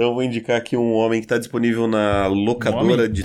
Então eu vou indicar aqui um homem que está disponível na locadora um de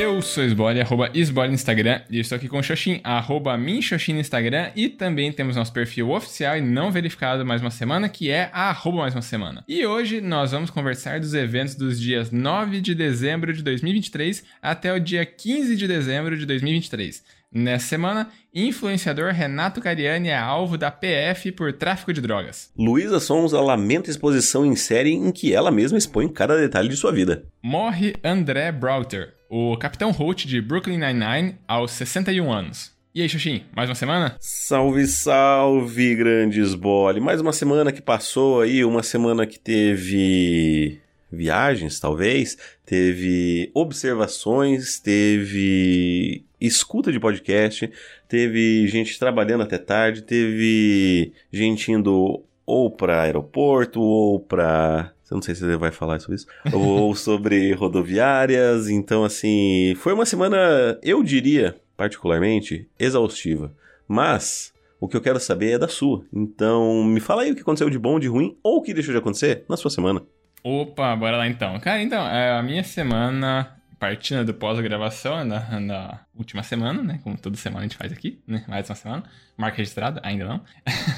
Eu sou Esbole, arroba Esbole no Instagram, e estou aqui com o Xoxin, arroba Minxoxin no Instagram, e também temos nosso perfil oficial e não verificado mais uma semana, que é arroba mais uma semana. E hoje nós vamos conversar dos eventos dos dias 9 de dezembro de 2023 até o dia 15 de dezembro de 2023. Nessa semana, influenciador Renato Cariani é alvo da PF por tráfico de drogas. Luísa Sonza lamenta exposição em série em que ela mesma expõe cada detalhe de sua vida. Morre André Browter, o Capitão Holt de Brooklyn Nine-Nine, aos 61 anos. E aí, Xuxim, mais uma semana? Salve, salve, grandes bole. Mais uma semana que passou aí, uma semana que teve viagens, talvez, teve observações, teve escuta de podcast, teve gente trabalhando até tarde, teve gente indo ou para aeroporto ou para eu não sei se você vai falar sobre isso. ou sobre rodoviárias. Então, assim, foi uma semana, eu diria, particularmente, exaustiva. Mas o que eu quero saber é da sua. Então, me fala aí o que aconteceu de bom, de ruim, ou o que deixou de acontecer na sua semana. Opa, bora lá então. Cara, então, é, a minha semana partindo do pós-gravação na, na, última semana, né? Como toda semana a gente faz aqui, né? Mais uma semana. Marca registrada, ainda não.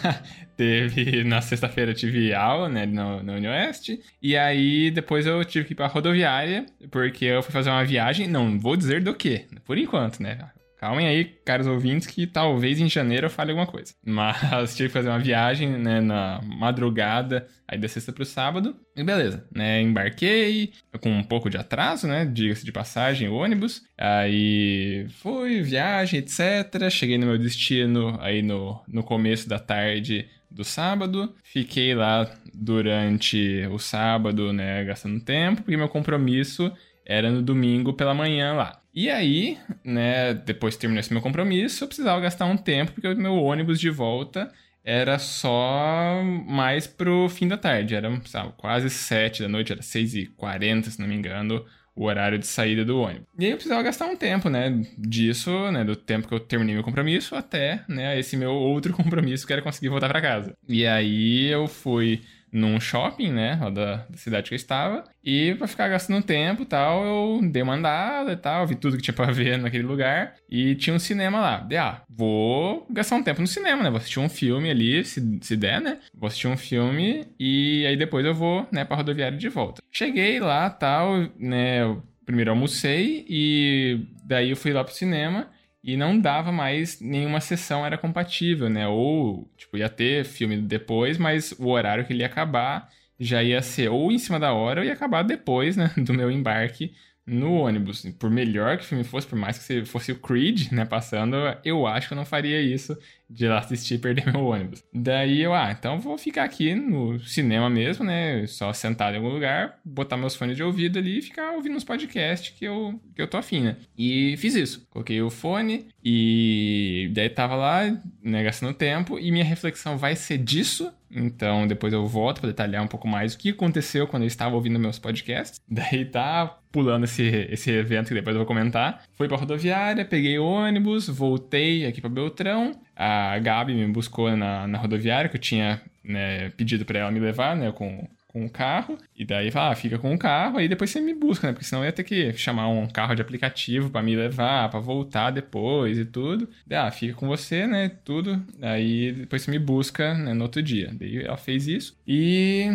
teve, na sexta-feira tive aula, né? No, no Unioeste. E aí, depois eu tive que ir pra rodoviária, porque eu fui fazer uma viagem. Não vou dizer do que, por enquanto, né? Calmem aí, caros ouvintes, que talvez em janeiro eu fale alguma coisa. Mas tive que fazer uma viagem, né, na madrugada, aí da sexta pro sábado. E beleza, né, embarquei com um pouco de atraso, né, diga-se de passagem, ônibus. Aí fui, viagem, etc. Cheguei no meu destino aí no, no começo da tarde do sábado. Fiquei lá durante o sábado, né, gastando tempo, porque meu compromisso era no domingo pela manhã lá. E aí, né, depois que terminou esse meu compromisso, eu precisava gastar um tempo, porque o meu ônibus de volta era só mais pro fim da tarde. Era, sabe, quase sete da noite, era seis e quarenta, se não me engano, o horário de saída do ônibus. E aí eu precisava gastar um tempo, né, disso, né, do tempo que eu terminei meu compromisso até, né, esse meu outro compromisso que era conseguir voltar para casa. E aí eu fui num shopping, né, da, da, cidade que eu estava, e pra ficar gastando tempo e tal, eu dei uma andada e tal, vi tudo que tinha pra ver naquele lugar, e tinha um cinema lá. De, ah, vou gastar um tempo no cinema, né, vou assistir um filme ali, se, se der, né, vou assistir um filme, e aí depois eu vou, né, pra rodoviária de volta. Cheguei lá, tal, né, primeiro almocei, e daí eu fui lá pro cinema, e não dava mais nenhuma sessão era compatível, né? Ou, tipo, ia ter filme depois, mas o horário que ele ia acabar já ia ser ou em cima da hora ou ia acabar depois, né, do meu embarque no ônibus. Por melhor que o filme fosse, por mais que fosse o Creed, né, passando, eu acho que eu não faria isso de lá assistir e perder meu ônibus. Daí eu, ah, então vou ficar aqui no cinema mesmo, né, só sentado em algum lugar, botar meus fones de ouvido ali e ficar ouvindo uns podcasts que eu, que eu tô afim, né. E fiz isso. Coloquei o fone e daí tava lá, né, gastando tempo e minha reflexão vai ser disso então, depois eu volto para detalhar um pouco mais o que aconteceu quando eu estava ouvindo meus podcasts. Daí tá pulando esse, esse evento que depois eu vou comentar. Fui pra rodoviária, peguei o ônibus, voltei aqui para Beltrão. A Gabi me buscou na, na rodoviária, que eu tinha né, pedido para ela me levar, né, com com o carro, e daí fala, ah, fica com o carro, aí depois você me busca, né? Porque senão eu ia ter que chamar um carro de aplicativo para me levar, para voltar depois e tudo. Daí, ah, fica com você, né? Tudo. Aí depois você me busca né, no outro dia. Daí ela fez isso. E.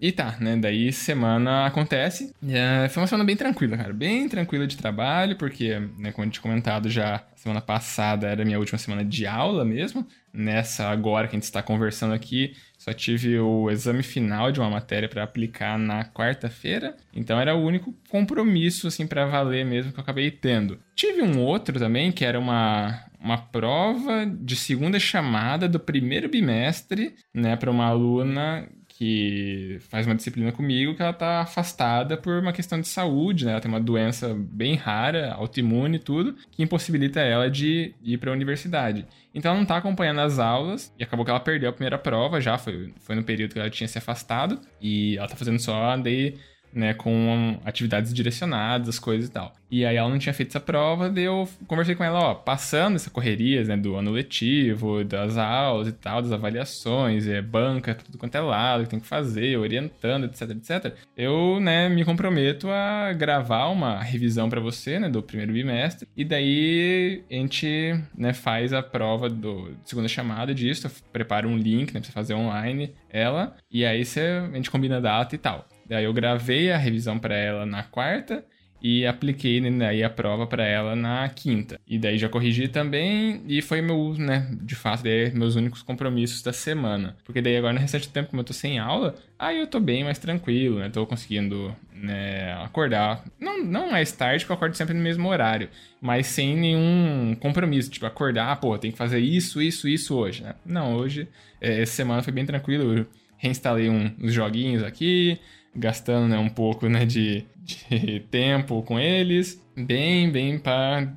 E tá, né? Daí semana acontece. É, foi uma semana bem tranquila, cara. Bem tranquila de trabalho, porque, né, como a gente comentado já, semana passada era minha última semana de aula mesmo. Nessa agora que a gente está conversando aqui, só tive o exame final de uma matéria para aplicar na quarta-feira, então era o único compromisso assim para valer mesmo que eu acabei tendo. Tive um outro também que era uma uma prova de segunda chamada do primeiro bimestre, né, para uma aluna que faz uma disciplina comigo que ela tá afastada por uma questão de saúde, né? Ela tem uma doença bem rara, autoimune e tudo, que impossibilita ela de ir para a universidade. Então ela não tá acompanhando as aulas e acabou que ela perdeu a primeira prova já, foi, foi no período que ela tinha se afastado e ela tá fazendo só daí né, com atividades direcionadas, coisas e tal. E aí ela não tinha feito essa prova, daí eu conversei com ela, ó, passando essa correria, né, do ano letivo, das aulas e tal, das avaliações, é banca, tudo quanto é lado que tem que fazer, orientando, etc, etc. Eu, né, me comprometo a gravar uma revisão para você, né, do primeiro bimestre, e daí a gente, né, faz a prova do segunda chamada disso, prepara um link, né, pra você fazer online ela, e aí você, a gente combina a data e tal. Daí eu gravei a revisão para ela na quarta e apliquei né, aí a prova para ela na quinta. E daí já corrigi também e foi meu, né, de fato, daí, meus únicos compromissos da semana. Porque daí agora no restante do tempo, como eu tô sem aula, aí eu tô bem mais tranquilo, né? Tô conseguindo né, acordar. Não, não mais tarde, porque eu acordo sempre no mesmo horário, mas sem nenhum compromisso. Tipo, acordar, pô, tem que fazer isso, isso, isso hoje, né? Não, hoje, é, essa semana foi bem tranquilo. Eu reinstalei um, uns joguinhos aqui, gastando né, um pouco né, de, de tempo com eles, bem, bem para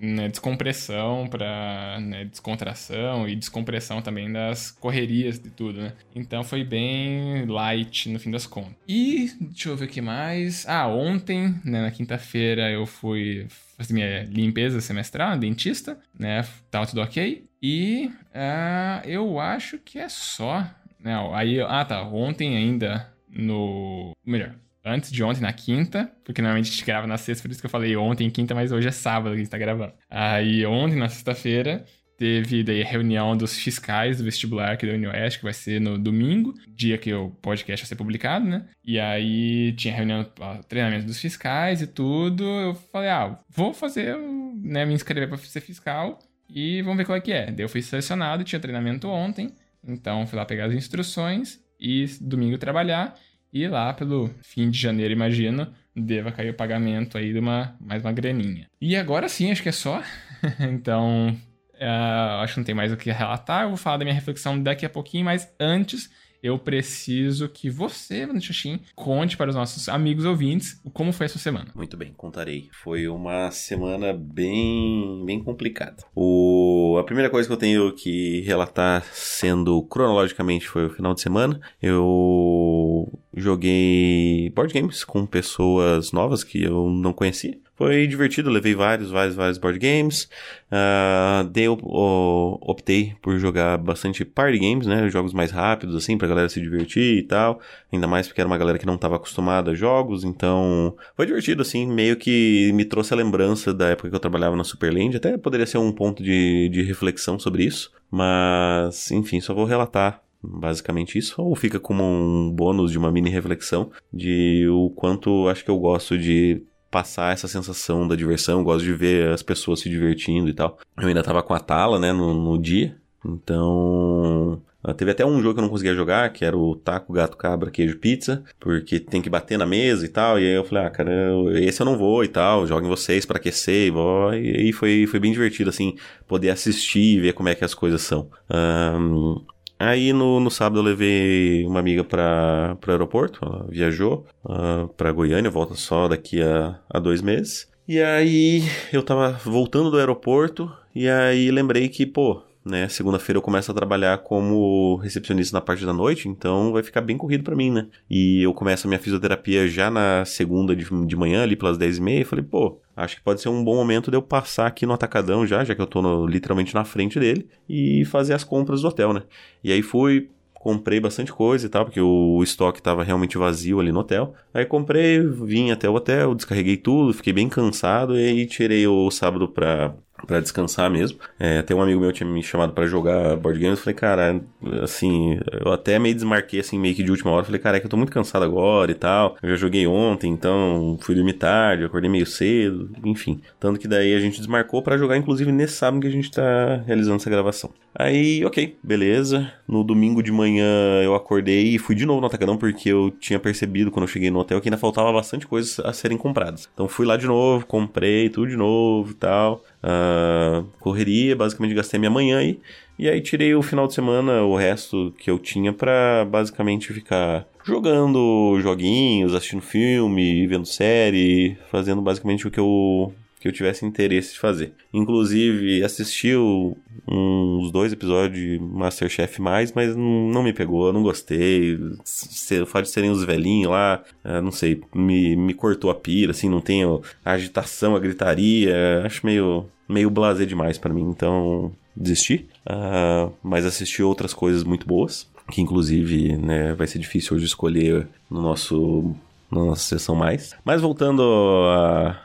né, descompressão, para né, descontração e descompressão também das correrias de tudo, né? Então foi bem light no fim das contas. E deixa eu ver o que mais. Ah, ontem, né, na quinta-feira, eu fui fazer minha limpeza semestral, dentista, né? Tava tudo ok. E uh, eu acho que é só. Né? Aí, ah, tá. Ontem ainda no. Melhor, antes de ontem, na quinta, porque normalmente a gente grava na sexta, por isso que eu falei ontem, quinta, mas hoje é sábado que a gente tá gravando. Aí ontem, na sexta-feira, teve daí a reunião dos fiscais do vestibular aqui da Unioeste, que vai ser no domingo, dia que o podcast vai ser publicado, né? E aí tinha reunião, treinamento dos fiscais e tudo. Eu falei, ah, vou fazer, né, me inscrever para ser fiscal e vamos ver qual é que é. Daí eu fui selecionado, tinha treinamento ontem, então fui lá pegar as instruções e domingo trabalhar. E lá pelo fim de janeiro, imagino, deva cair o pagamento aí de uma, mais uma graninha. E agora sim, acho que é só. então, uh, acho que não tem mais o que relatar. Eu vou falar da minha reflexão daqui a pouquinho, mas antes eu preciso que você, Xuxim, conte para os nossos amigos ouvintes como foi a sua semana. Muito bem, contarei. Foi uma semana bem, bem complicada. O... A primeira coisa que eu tenho que relatar, sendo cronologicamente, foi o final de semana. Eu joguei board games com pessoas novas que eu não conhecia. Foi divertido, levei vários, vários, vários board games. Uh, dei, optei por jogar bastante party games, né? Jogos mais rápidos, assim, pra galera se divertir e tal. Ainda mais porque era uma galera que não estava acostumada a jogos, então foi divertido, assim. Meio que me trouxe a lembrança da época que eu trabalhava na Superland. Até poderia ser um ponto de, de reflexão sobre isso. Mas, enfim, só vou relatar basicamente isso, ou fica como um bônus de uma mini reflexão de o quanto acho que eu gosto de passar essa sensação da diversão, gosto de ver as pessoas se divertindo e tal. Eu ainda tava com a Tala, né, no, no dia, então ah, Teve até um jogo que eu não conseguia jogar, que era o Taco, Gato, Cabra, Queijo, Pizza, porque tem que bater na mesa e tal. E aí eu falei, ah, cara, esse eu não vou e tal, joguem vocês para aquecer e, vó. e aí foi, foi bem divertido, assim, poder assistir e ver como é que as coisas são. Um, Aí no, no sábado eu levei uma amiga para o aeroporto, ela viajou uh, para Goiânia, volta só daqui a, a dois meses. E aí eu tava voltando do aeroporto e aí lembrei que, pô, né? Segunda-feira eu começo a trabalhar como recepcionista na parte da noite, então vai ficar bem corrido para mim, né? E eu começo a minha fisioterapia já na segunda de, de manhã, ali pelas 10 e falei, pô, acho que pode ser um bom momento de eu passar aqui no Atacadão já, já que eu tô no, literalmente na frente dele, e fazer as compras do hotel, né? E aí fui, comprei bastante coisa e tal, porque o estoque estava realmente vazio ali no hotel. Aí comprei, vim até o hotel, descarreguei tudo, fiquei bem cansado e tirei o sábado pra para descansar mesmo. É, tem um amigo meu tinha me chamado para jogar board games, eu falei, cara, assim, eu até meio desmarquei assim meio que de última hora, falei, cara, é que eu tô muito cansado agora e tal. Eu já joguei ontem, então fui dormir tarde, acordei meio cedo, enfim. Tanto que daí a gente desmarcou para jogar inclusive nesse sábado que a gente tá realizando essa gravação. Aí, OK, beleza. No domingo de manhã eu acordei e fui de novo no Atacadão porque eu tinha percebido quando eu cheguei no hotel que ainda faltava bastante coisas a serem compradas. Então fui lá de novo, comprei tudo de novo e tal uh, correria, basicamente gastei minha manhã aí. E aí tirei o final de semana, o resto que eu tinha para basicamente ficar jogando joguinhos, assistindo filme, vendo série, fazendo basicamente o que eu que eu tivesse interesse de fazer. Inclusive, assisti uns dois episódios de Masterchef mais, mas não, me pegou, eu não gostei. O fato de serem os velhinhos lá, é, não sei, me, me cortou a pira, assim, não tem a agitação, a gritaria, acho meio, meio blazer demais para mim, então desisti. Uh, mas assisti outras coisas muito boas, que inclusive né, vai ser difícil hoje escolher no nosso na nossa sessão mais. Mas voltando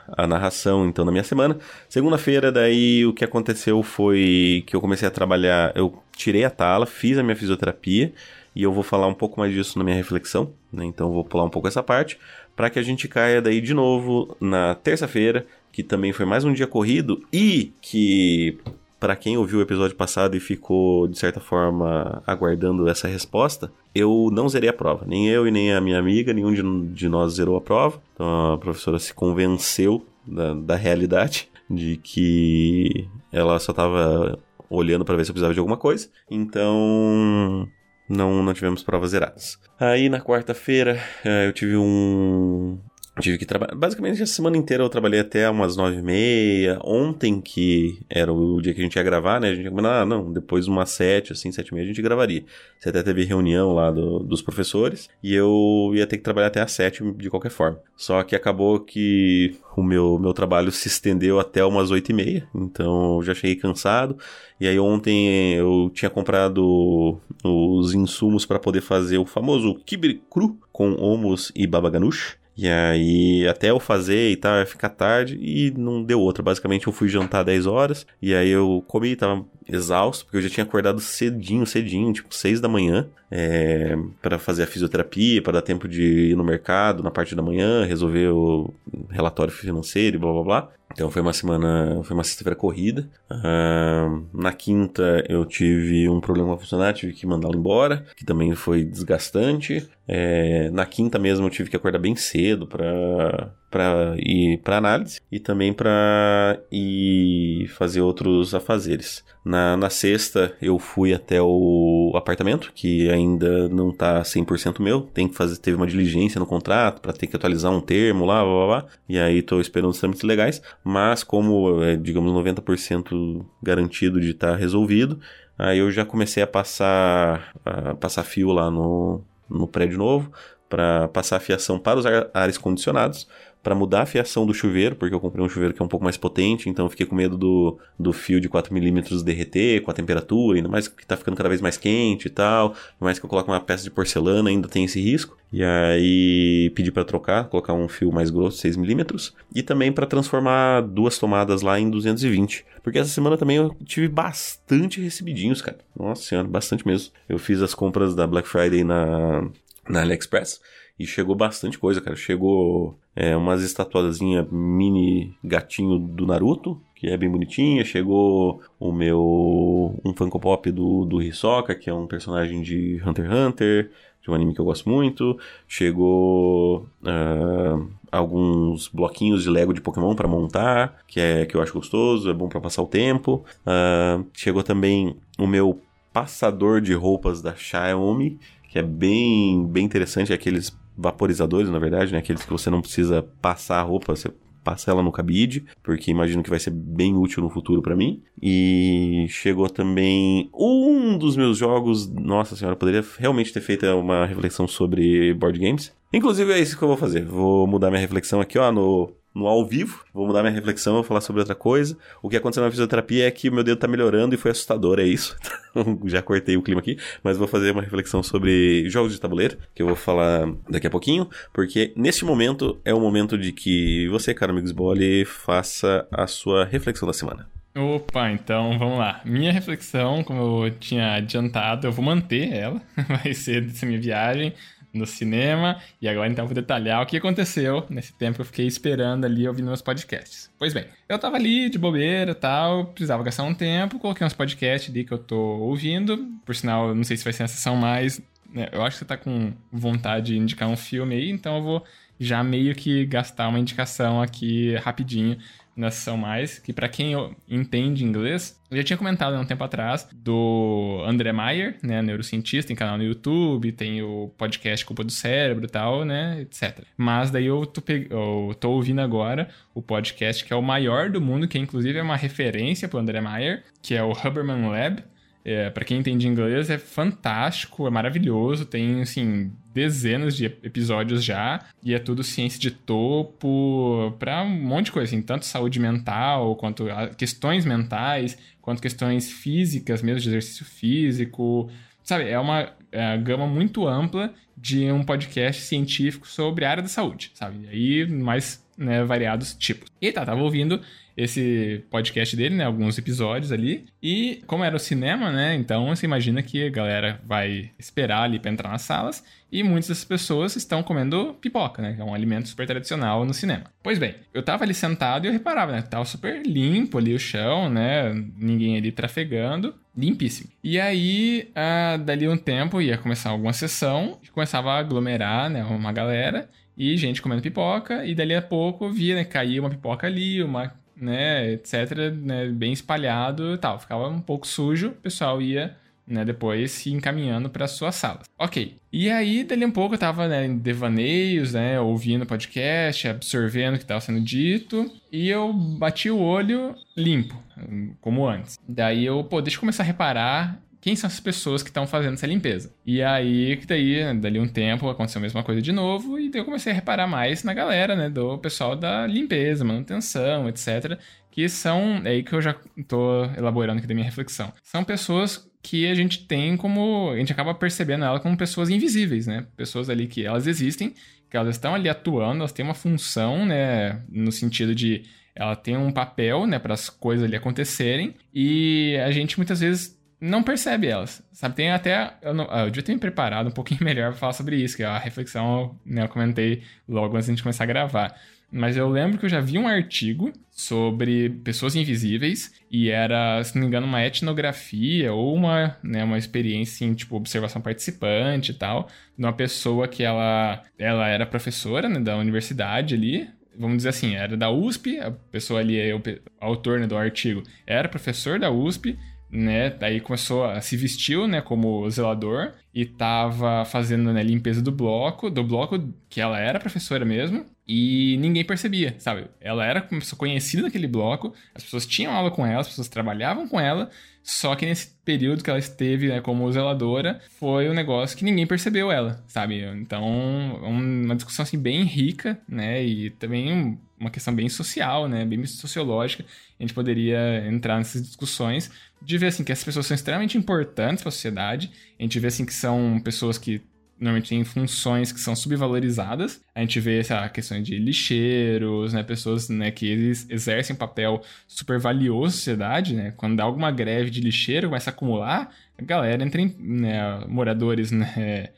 à, narração, então, da minha semana. Segunda-feira, daí, o que aconteceu foi que eu comecei a trabalhar... Eu tirei a tala, fiz a minha fisioterapia. E eu vou falar um pouco mais disso na minha reflexão, né? Então, vou pular um pouco essa parte. para que a gente caia daí de novo na terça-feira, que também foi mais um dia corrido. E que para quem ouviu o episódio passado e ficou, de certa forma, aguardando essa resposta, eu não zerei a prova. Nem eu e nem a minha amiga, nenhum de, de nós zerou a prova. Então a professora se convenceu da, da realidade de que ela só estava olhando para ver se eu precisava de alguma coisa. Então não, não tivemos provas zeradas. Aí na quarta-feira eh, eu tive um, tive que trabalhar. Basicamente, a semana inteira eu trabalhei até umas nove e meia. Ontem, que era o dia que a gente ia gravar, né? A gente ia ah, não, depois umas sete, assim, sete e meia a gente gravaria. Você até teve reunião lá do, dos professores e eu ia ter que trabalhar até às sete de qualquer forma. Só que acabou que o meu, meu trabalho se estendeu até umas oito e meia, então eu já cheguei cansado. E aí ontem eu tinha comprado os insumos para poder fazer o famoso kibe cru com hummus e baba ganoush. E aí, até eu fazer e tal, ia ficar tarde e não deu outra. Basicamente, eu fui jantar 10 horas e aí eu comi, tava exausto, porque eu já tinha acordado cedinho, cedinho, tipo 6 da manhã, é, para fazer a fisioterapia, para dar tempo de ir no mercado na parte da manhã, resolver o relatório financeiro e blá blá blá. Então foi uma semana, foi uma sexta-feira corrida. Uh, na quinta eu tive um problema com a funcionária, tive que mandá-la embora, que também foi desgastante. É, na quinta mesmo eu tive que acordar bem cedo para para ir para análise e também para ir fazer outros afazeres. Na, na sexta eu fui até o apartamento, que ainda não tá 100% meu, tem que fazer, teve uma diligência no contrato para ter que atualizar um termo lá, blá, blá, blá, e aí tô esperando os trâmites legais, mas como é, digamos 90% garantido de estar tá resolvido, aí eu já comecei a passar a passar fio lá no, no prédio novo, para passar a fiação para os ares condicionados, para mudar a fiação do chuveiro, porque eu comprei um chuveiro que é um pouco mais potente, então eu fiquei com medo do, do fio de 4mm derreter com a temperatura, ainda mais que tá ficando cada vez mais quente e tal, mais que eu coloco uma peça de porcelana, ainda tem esse risco. E aí pedi para trocar, colocar um fio mais grosso, 6mm, e também para transformar duas tomadas lá em 220. Porque essa semana também eu tive bastante recebidinhos, cara. Nossa senhora, bastante mesmo. Eu fiz as compras da Black Friday na, na AliExpress e chegou bastante coisa, cara. Chegou é, umas estatuazinhas mini gatinho do Naruto, que é bem bonitinha. Chegou o meu. um Funko Pop do, do Hisoka, que é um personagem de Hunter x Hunter, de um anime que eu gosto muito. Chegou. Uh, alguns bloquinhos de Lego de Pokémon para montar, que é que eu acho gostoso, é bom para passar o tempo. Uh, chegou também o meu passador de roupas da Xiaomi, que é bem, bem interessante, é aqueles vaporizadores, na verdade, né? Aqueles que você não precisa passar a roupa, você passa ela no cabide, porque imagino que vai ser bem útil no futuro para mim. E chegou também um dos meus jogos, nossa senhora, poderia realmente ter feito uma reflexão sobre board games. Inclusive é isso que eu vou fazer. Vou mudar minha reflexão aqui, ó, no no ao vivo. Vou mudar minha reflexão, vou falar sobre outra coisa. O que aconteceu na fisioterapia é que o meu dedo tá melhorando e foi assustador, é isso. Já cortei o clima aqui, mas vou fazer uma reflexão sobre jogos de tabuleiro, que eu vou falar daqui a pouquinho, porque neste momento é o momento de que você, cara amigos Bole, faça a sua reflexão da semana. Opa, então vamos lá. Minha reflexão, como eu tinha adiantado, eu vou manter ela, vai ser dessa minha viagem no cinema. E agora então vou detalhar o que aconteceu nesse tempo que eu fiquei esperando ali ouvindo meus podcasts. Pois bem, eu tava ali de bobeira e tal, precisava gastar um tempo, coloquei uns podcasts ali que eu tô ouvindo. Por sinal, não sei se vai ser a sessão mais. Né, eu acho que você tá com vontade de indicar um filme aí, então eu vou já meio que gastar uma indicação aqui rapidinho Nação Mais, que para quem entende inglês, eu já tinha comentado há um tempo atrás do André Maier, né, neurocientista, tem canal no YouTube, tem o podcast Culpa do Cérebro e tal, né, etc. Mas daí eu tô, pe... eu tô ouvindo agora o podcast que é o maior do mundo, que inclusive é uma referência pro André Maier, que é o Huberman Lab, é, para quem entende inglês, é fantástico, é maravilhoso, tem, assim, dezenas de episódios já, e é tudo ciência de topo, para um monte de coisa, assim, tanto saúde mental, quanto questões mentais, quanto questões físicas, mesmo de exercício físico, sabe? É uma é, gama muito ampla de um podcast científico sobre a área da saúde, sabe? E aí, mais né, variados tipos. E tá, tava ouvindo esse podcast dele, né? Alguns episódios ali. E como era o cinema, né? Então você imagina que a galera vai esperar ali pra entrar nas salas. E muitas das pessoas estão comendo pipoca, né? Que é um alimento super tradicional no cinema. Pois bem, eu tava ali sentado e eu reparava, né? Tava super limpo ali o chão, né? Ninguém ali trafegando. Limpíssimo. E aí, uh, dali um tempo, ia começar alguma sessão, a aglomerar, né? Uma galera e gente comendo pipoca, e dali a pouco via, né, caía uma pipoca ali, uma né, etc, né, bem espalhado e tal. Ficava um pouco sujo, o pessoal ia, né, depois se encaminhando para suas salas. Ok. E aí, dali um pouco, eu tava, né, em devaneios, né, ouvindo podcast, absorvendo o que estava sendo dito, e eu bati o olho limpo, como antes. Daí eu, pô, deixa eu começar a reparar quem são as pessoas que estão fazendo essa limpeza. E aí, daí, dali um tempo, aconteceu a mesma coisa de novo, e daí eu comecei a reparar mais na galera, né, do pessoal da limpeza, manutenção, etc., que são, é aí que eu já tô elaborando aqui da minha reflexão. São pessoas que a gente tem como, a gente acaba percebendo ela como pessoas invisíveis, né, pessoas ali que elas existem, que elas estão ali atuando, elas têm uma função, né, no sentido de ela tem um papel, né, para as coisas ali acontecerem, e a gente muitas vezes não percebe elas, sabe? Tem até... Eu, não, eu devia ter me preparado um pouquinho melhor para falar sobre isso, que é a reflexão né, eu comentei logo antes de começar a gravar. Mas eu lembro que eu já vi um artigo sobre pessoas invisíveis e era, se não me engano, uma etnografia ou uma, né, uma experiência em, tipo, observação participante e tal, de uma pessoa que ela, ela era professora né, da universidade ali, vamos dizer assim, era da USP, a pessoa ali, o autor né, do artigo, era professor da USP, né? Daí começou a se vestiu, né, como zelador e tava fazendo né, limpeza do bloco, do bloco que ela era professora mesmo, e ninguém percebia, sabe? Ela era conhecida naquele bloco, as pessoas tinham aula com ela, as pessoas trabalhavam com ela, só que nesse período que ela esteve né, como zeladora, foi um negócio que ninguém percebeu ela, sabe? Então, uma discussão assim bem rica, né? E também uma questão bem social, né? Bem sociológica. A gente poderia entrar nessas discussões de ver assim que essas pessoas são extremamente importantes para a sociedade. A gente vê assim que são pessoas que normalmente têm funções que são subvalorizadas. A gente vê essa questão de lixeiros, né, pessoas né, que eles exercem um papel super valioso na sociedade, né? Quando dá alguma greve de lixeiro, começa a acumular, a galera entra em né, moradores né,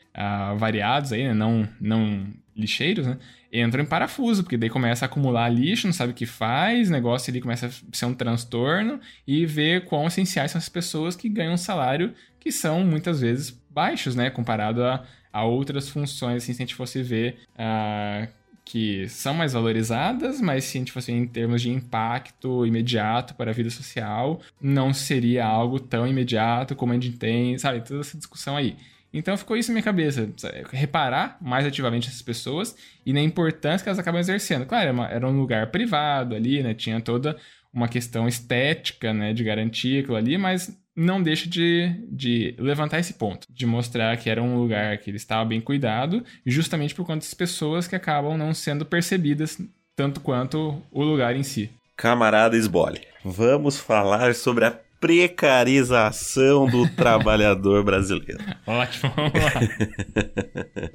variados aí, né, não, não lixeiros, né? Entram em parafuso, porque daí começa a acumular lixo, não sabe o que faz, o negócio ali começa a ser um transtorno e ver quão essenciais são as pessoas que ganham um salário que são muitas vezes baixos, né? Comparado a, a outras funções, assim, se a gente fosse ver uh, que são mais valorizadas, mas se a gente fosse em termos de impacto imediato para a vida social, não seria algo tão imediato como a gente tem, sabe? Toda essa discussão aí. Então ficou isso na minha cabeça, reparar mais ativamente essas pessoas e na importância que elas acabam exercendo. Claro, era, um lugar privado ali, né? Tinha toda uma questão estética, né? De garantir aquilo ali, mas não deixa de, de levantar esse ponto, de mostrar que era um lugar que ele estava bem cuidado, justamente por conta das pessoas que acabam não sendo percebidas tanto quanto o lugar em si. Camarada Esbole, vamos falar sobre a precarização do trabalhador brasileiro. Ótimo, vamos lá.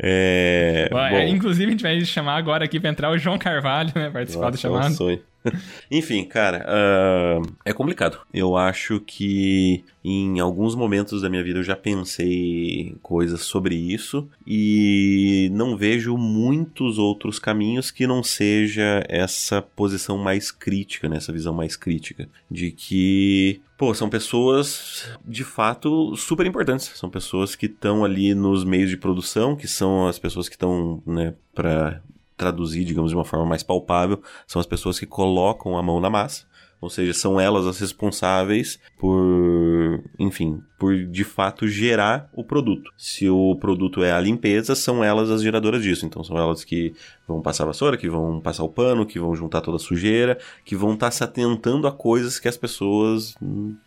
é, bom, inclusive, a gente vai chamar agora aqui para entrar o João Carvalho, né? Participar Nossa, do chamado. É um sonho. Enfim, cara, uh, é complicado. Eu acho que em alguns momentos da minha vida eu já pensei coisas sobre isso e não vejo muitos outros caminhos que não seja essa posição mais crítica, né? essa visão mais crítica de que pô, são pessoas de fato super importantes. São pessoas que estão ali nos meios de produção, que são as pessoas que estão, né, para traduzir, digamos, de uma forma mais palpável, são as pessoas que colocam a mão na massa. Ou seja, são elas as responsáveis por, enfim, por de fato gerar o produto. Se o produto é a limpeza, são elas as geradoras disso. Então são elas que vão passar a vassoura, que vão passar o pano, que vão juntar toda a sujeira, que vão estar tá se atentando a coisas que as pessoas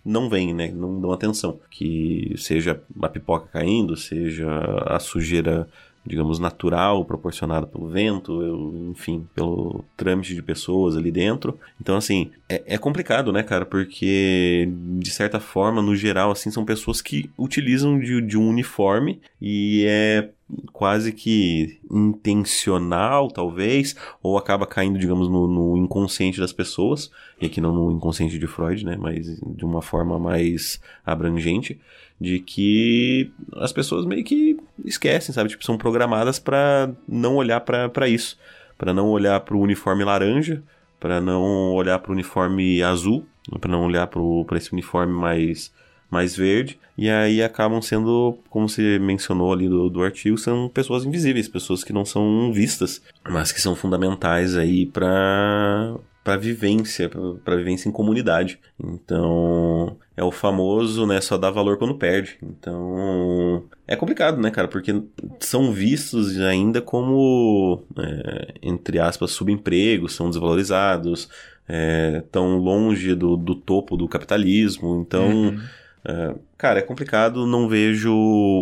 não veem, né? Não dão atenção. Que seja a pipoca caindo, seja a sujeira digamos, natural, proporcionado pelo vento, enfim, pelo trâmite de pessoas ali dentro. Então, assim, é, é, complicado, né, cara? Porque, de certa forma, no geral, assim, são pessoas que utilizam de, de um uniforme e é quase que intencional, talvez, ou acaba caindo, digamos, no, no, inconsciente das pessoas, e aqui não no inconsciente de Freud, né, mas de uma forma mais abrangente, de que as pessoas meio que esquecem, sabe? Tipo, são programadas para não olhar para isso, para não olhar para o uniforme laranja, para não olhar para o uniforme azul, para não olhar para esse uniforme mais mais verde, e aí acabam sendo, como você mencionou ali do, do artigo, são pessoas invisíveis, pessoas que não são vistas, mas que são fundamentais aí para para vivência, para vivência em comunidade. Então, é o famoso, né, só dá valor quando perde. Então, é complicado, né, cara, porque são vistos ainda como, é, entre aspas, subempregos, são desvalorizados, é, tão longe do, do topo do capitalismo. Então, uhum é, cara, é complicado, não vejo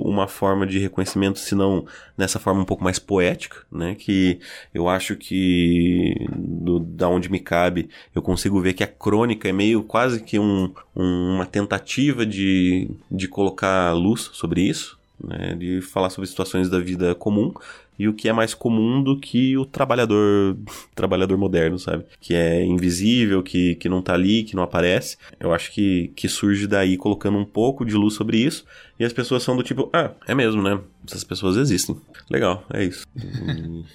uma forma de reconhecimento senão nessa forma um pouco mais poética, né? Que eu acho que do, da onde me cabe eu consigo ver que a crônica é meio quase que um, um, uma tentativa de, de colocar luz sobre isso, né? De falar sobre situações da vida comum e o que é mais comum do que o trabalhador trabalhador moderno, sabe? Que é invisível, que, que não tá ali, que não aparece. Eu acho que, que surge daí colocando um pouco de luz sobre isso e as pessoas são do tipo, ah, é mesmo, né? Essas pessoas existem. Legal, é isso.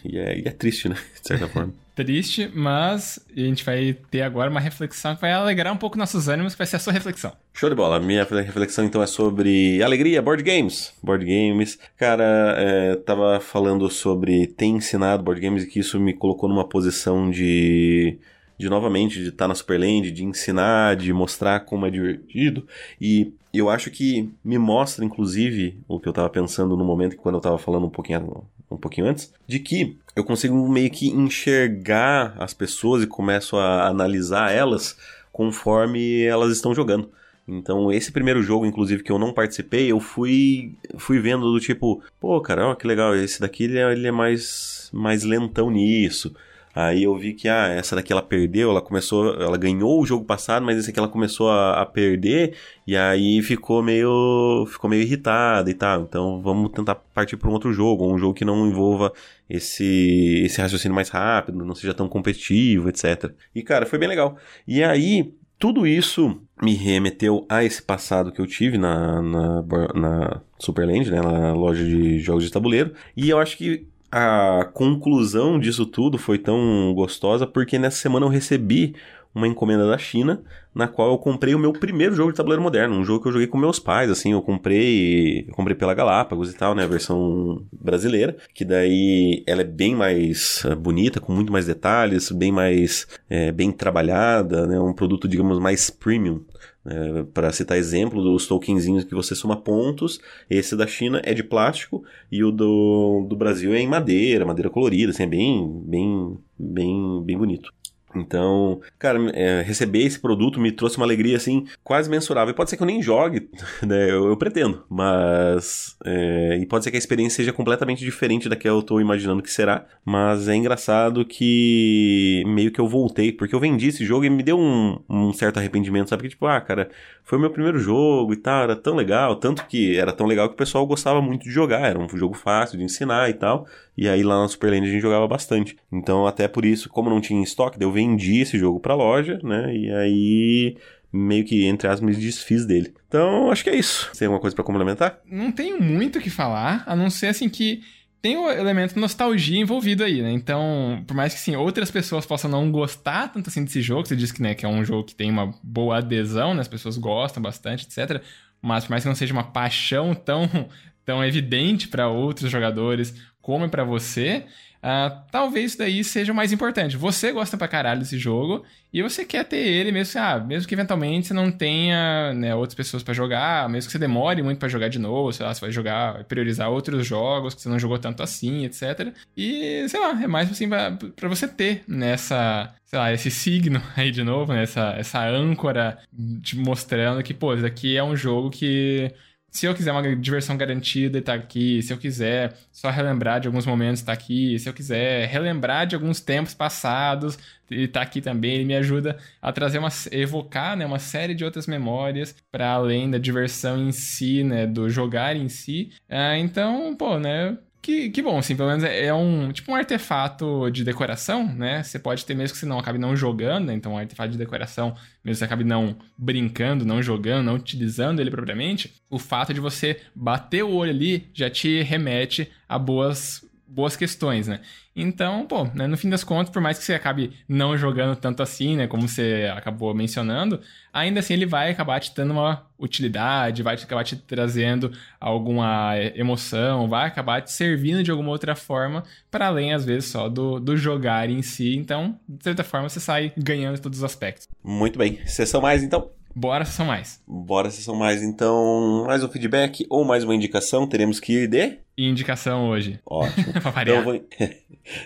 e, e, é, e é triste, né? De certa forma triste, mas a gente vai ter agora uma reflexão que vai alegrar um pouco nossos ânimos, que vai ser a sua reflexão. Show de bola. Minha reflexão então é sobre alegria, board games. Board games. Cara, é, tava falando sobre ter ensinado board games e que isso me colocou numa posição de de novamente de estar tá na Superland, de ensinar, de mostrar como é divertido. E eu acho que me mostra, inclusive, o que eu estava pensando no momento que quando eu estava falando um pouquinho, um pouquinho antes, de que eu consigo meio que enxergar as pessoas e começo a analisar elas conforme elas estão jogando. Então, esse primeiro jogo, inclusive, que eu não participei, eu fui fui vendo do tipo, pô, cara, ó, que legal, esse daqui ele é, ele é mais, mais lentão nisso. Aí eu vi que, ah, essa daqui ela perdeu, ela começou, ela ganhou o jogo passado, mas esse aqui ela começou a, a perder, e aí ficou meio, ficou meio irritada e tal. Então vamos tentar partir para um outro jogo, um jogo que não envolva esse, esse raciocínio mais rápido, não seja tão competitivo, etc. E cara, foi bem legal. E aí, tudo isso me remeteu a esse passado que eu tive na, na, na Superland, né, na loja de jogos de tabuleiro, e eu acho que a conclusão disso tudo foi tão gostosa porque nessa semana eu recebi uma encomenda da China, na qual eu comprei o meu primeiro jogo de tabuleiro moderno, um jogo que eu joguei com meus pais, assim, eu comprei, eu comprei pela Galápagos e tal, né, a versão brasileira, que daí ela é bem mais uh, bonita, com muito mais detalhes, bem mais, é, bem trabalhada, né, um produto, digamos, mais premium, é, para citar exemplo dos tokenzinhos que você soma pontos, esse da China é de plástico e o do, do Brasil é em madeira, madeira colorida, assim, é bem, bem, bem, bem bonito. Então, cara, é, receber esse produto me trouxe uma alegria, assim, quase mensurável. E pode ser que eu nem jogue, né? Eu, eu pretendo. Mas. É, e pode ser que a experiência seja completamente diferente da que eu tô imaginando que será. Mas é engraçado que meio que eu voltei, porque eu vendi esse jogo e me deu um, um certo arrependimento, sabe? Que tipo, ah, cara, foi o meu primeiro jogo e tal, era tão legal. Tanto que era tão legal que o pessoal gostava muito de jogar. Era um jogo fácil de ensinar e tal. E aí lá na Superland a gente jogava bastante. Então, até por isso, como não tinha estoque, eu vendi esse jogo pra loja, né? E aí meio que, entre aspas, me desfiz dele. Então, acho que é isso. Tem alguma coisa para complementar? Não tenho muito o que falar, a não ser assim que tem o elemento nostalgia envolvido aí, né? Então, por mais que sim, outras pessoas possam não gostar tanto assim desse jogo, você disse que, né, que é um jogo que tem uma boa adesão, né? As pessoas gostam bastante, etc. Mas por mais que não seja uma paixão tão, tão evidente para outros jogadores, como é pra você, Uh, talvez isso daí seja o mais importante. Você gosta pra caralho desse jogo e você quer ter ele, mesmo que, ah, mesmo que eventualmente você não tenha né, outras pessoas para jogar, mesmo que você demore muito para jogar de novo, sei lá, você vai jogar, priorizar outros jogos que você não jogou tanto assim, etc. E, sei lá, é mais assim para você ter nessa, sei lá, esse signo aí de novo, né, essa, essa âncora te mostrando que, pô, isso aqui é um jogo que se eu quiser uma diversão garantida, tá aqui. Se eu quiser só relembrar de alguns momentos, tá aqui. Se eu quiser relembrar de alguns tempos passados, ele tá aqui também. Ele me ajuda a trazer uma evocar, né, uma série de outras memórias para além da diversão em si, né, do jogar em si. Ah, então, pô, né, que, que bom, assim, pelo menos é, é, um tipo um artefato de decoração, né? Você pode ter mesmo que você não acabe não jogando, né? então um artefato de decoração, mesmo que você acabe não brincando, não jogando, não utilizando ele propriamente, o fato de você bater o olho ali já te remete a boas boas questões, né? Então, pô, né, no fim das contas, por mais que você acabe não jogando tanto assim, né, como você acabou mencionando, ainda assim ele vai acabar te dando uma utilidade, vai acabar te trazendo alguma emoção, vai acabar te servindo de alguma outra forma, para além, às vezes, só do, do jogar em si. Então, de certa forma, você sai ganhando em todos os aspectos. Muito bem. Sessão mais, então? Bora sessão mais. Bora sessão mais. Então, mais um feedback ou mais uma indicação, teremos que ir de... Indicação hoje. Ótimo. então, eu vou...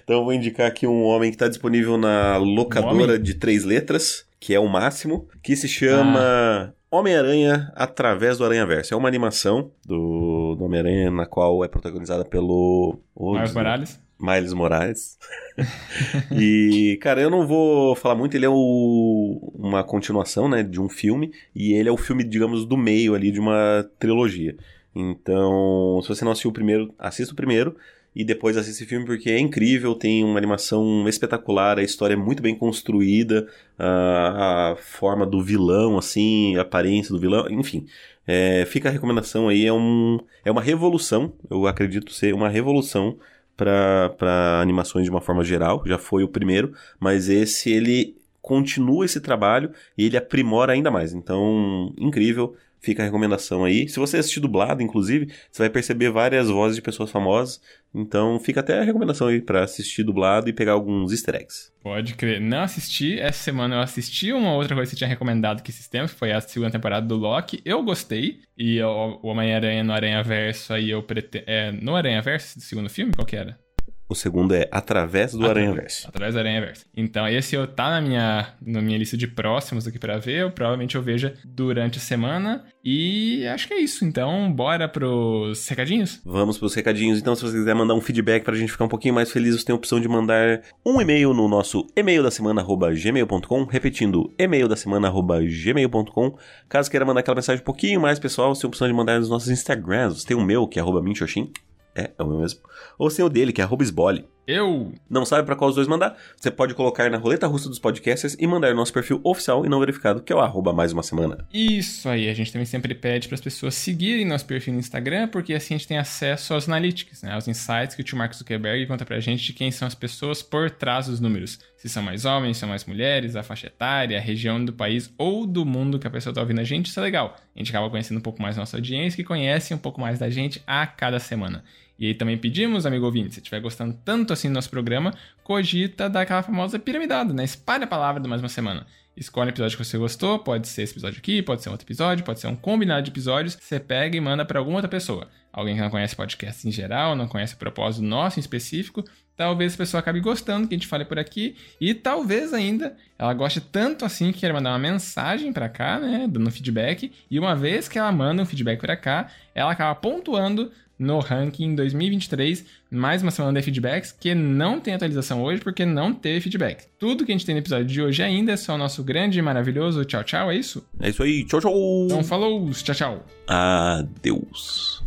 então vou indicar aqui um homem que está disponível na locadora um de três letras, que é o máximo, que se chama... Ah. Homem-Aranha através do Aranha-Verso. É uma animação do, do Homem-Aranha na qual é protagonizada pelo... Miles Morales. Miles Morales. e, cara, eu não vou falar muito, ele é o, uma continuação, né, de um filme, e ele é o filme, digamos, do meio ali de uma trilogia. Então, se você não assistiu o primeiro, assista o primeiro e depois assista esse filme porque é incrível, tem uma animação espetacular, a história é muito bem construída, a, a forma do vilão, assim, a aparência do vilão, enfim. É, fica a recomendação aí, é, um, é uma revolução, eu acredito ser uma revolução para animações de uma forma geral, já foi o primeiro, mas esse ele continua esse trabalho e ele aprimora ainda mais. Então, incrível, fica a recomendação aí. Se você assistir dublado, inclusive, você vai perceber várias vozes de pessoas famosas. Então, fica até a recomendação aí para assistir dublado e pegar alguns easter eggs. Pode crer. Não assisti. Essa semana eu assisti uma outra coisa que você tinha recomendado que esses tempos, foi a segunda temporada do Loki. Eu gostei. E o Homem-Aranha no Aranha Verso aí eu pretendo. É, no Aranha Verso, do segundo filme? Qual que era? O segundo é Através do Aranha Verso. Através do Aranha Verso. Então, esse eu tá na minha, na minha lista de próximos aqui para ver. Eu, provavelmente eu veja durante a semana. E acho que é isso. Então, bora pros recadinhos? Vamos pros recadinhos. Então, se você quiser mandar um feedback pra gente ficar um pouquinho mais feliz, você tem a opção de mandar um e-mail no nosso e-mail da semana gmail.com. Repetindo, e-mail da semana gmail.com. Caso queira mandar aquela mensagem um pouquinho mais pessoal, você tem a opção de mandar nos nossos Instagrams. Tem o meu, que é arroba minxoxin. É, é o meu mesmo. Ou sem o dele, que é arroba esbole. Eu! Não sabe para qual os dois mandar? Você pode colocar na roleta russa dos podcasters e mandar no nosso perfil oficial e não verificado, que é o arroba mais uma semana. Isso aí, a gente também sempre pede para as pessoas seguirem nosso perfil no Instagram, porque assim a gente tem acesso aos analytics, né? aos insights que o tio Mark Zuckerberg conta pra gente de quem são as pessoas por trás dos números. Se são mais homens, se são mais mulheres, a faixa etária, a região do país ou do mundo que a pessoa tá ouvindo a gente, isso é legal. A gente acaba conhecendo um pouco mais nossa audiência, que conhece um pouco mais da gente a cada semana. E aí também pedimos, amigo ouvinte, se estiver gostando tanto assim do nosso programa, cogita daquela famosa piramidada, né? Espalha a palavra do mais uma semana. Escolhe episódio que você gostou, pode ser esse episódio aqui, pode ser outro episódio, pode ser um combinado de episódios, você pega e manda para alguma outra pessoa. Alguém que não conhece podcast em geral, não conhece o propósito nosso em específico, talvez a pessoa acabe gostando que a gente fale por aqui e talvez ainda ela goste tanto assim que queira mandar uma mensagem para cá, né, dando feedback, e uma vez que ela manda um feedback para cá, ela acaba pontuando no ranking 2023. Mais uma semana de feedbacks que não tem atualização hoje porque não teve feedback. Tudo que a gente tem no episódio de hoje ainda é só o nosso grande e maravilhoso tchau, tchau, é isso? É isso aí, tchau, tchau. Então falou, tchau, tchau. Adeus.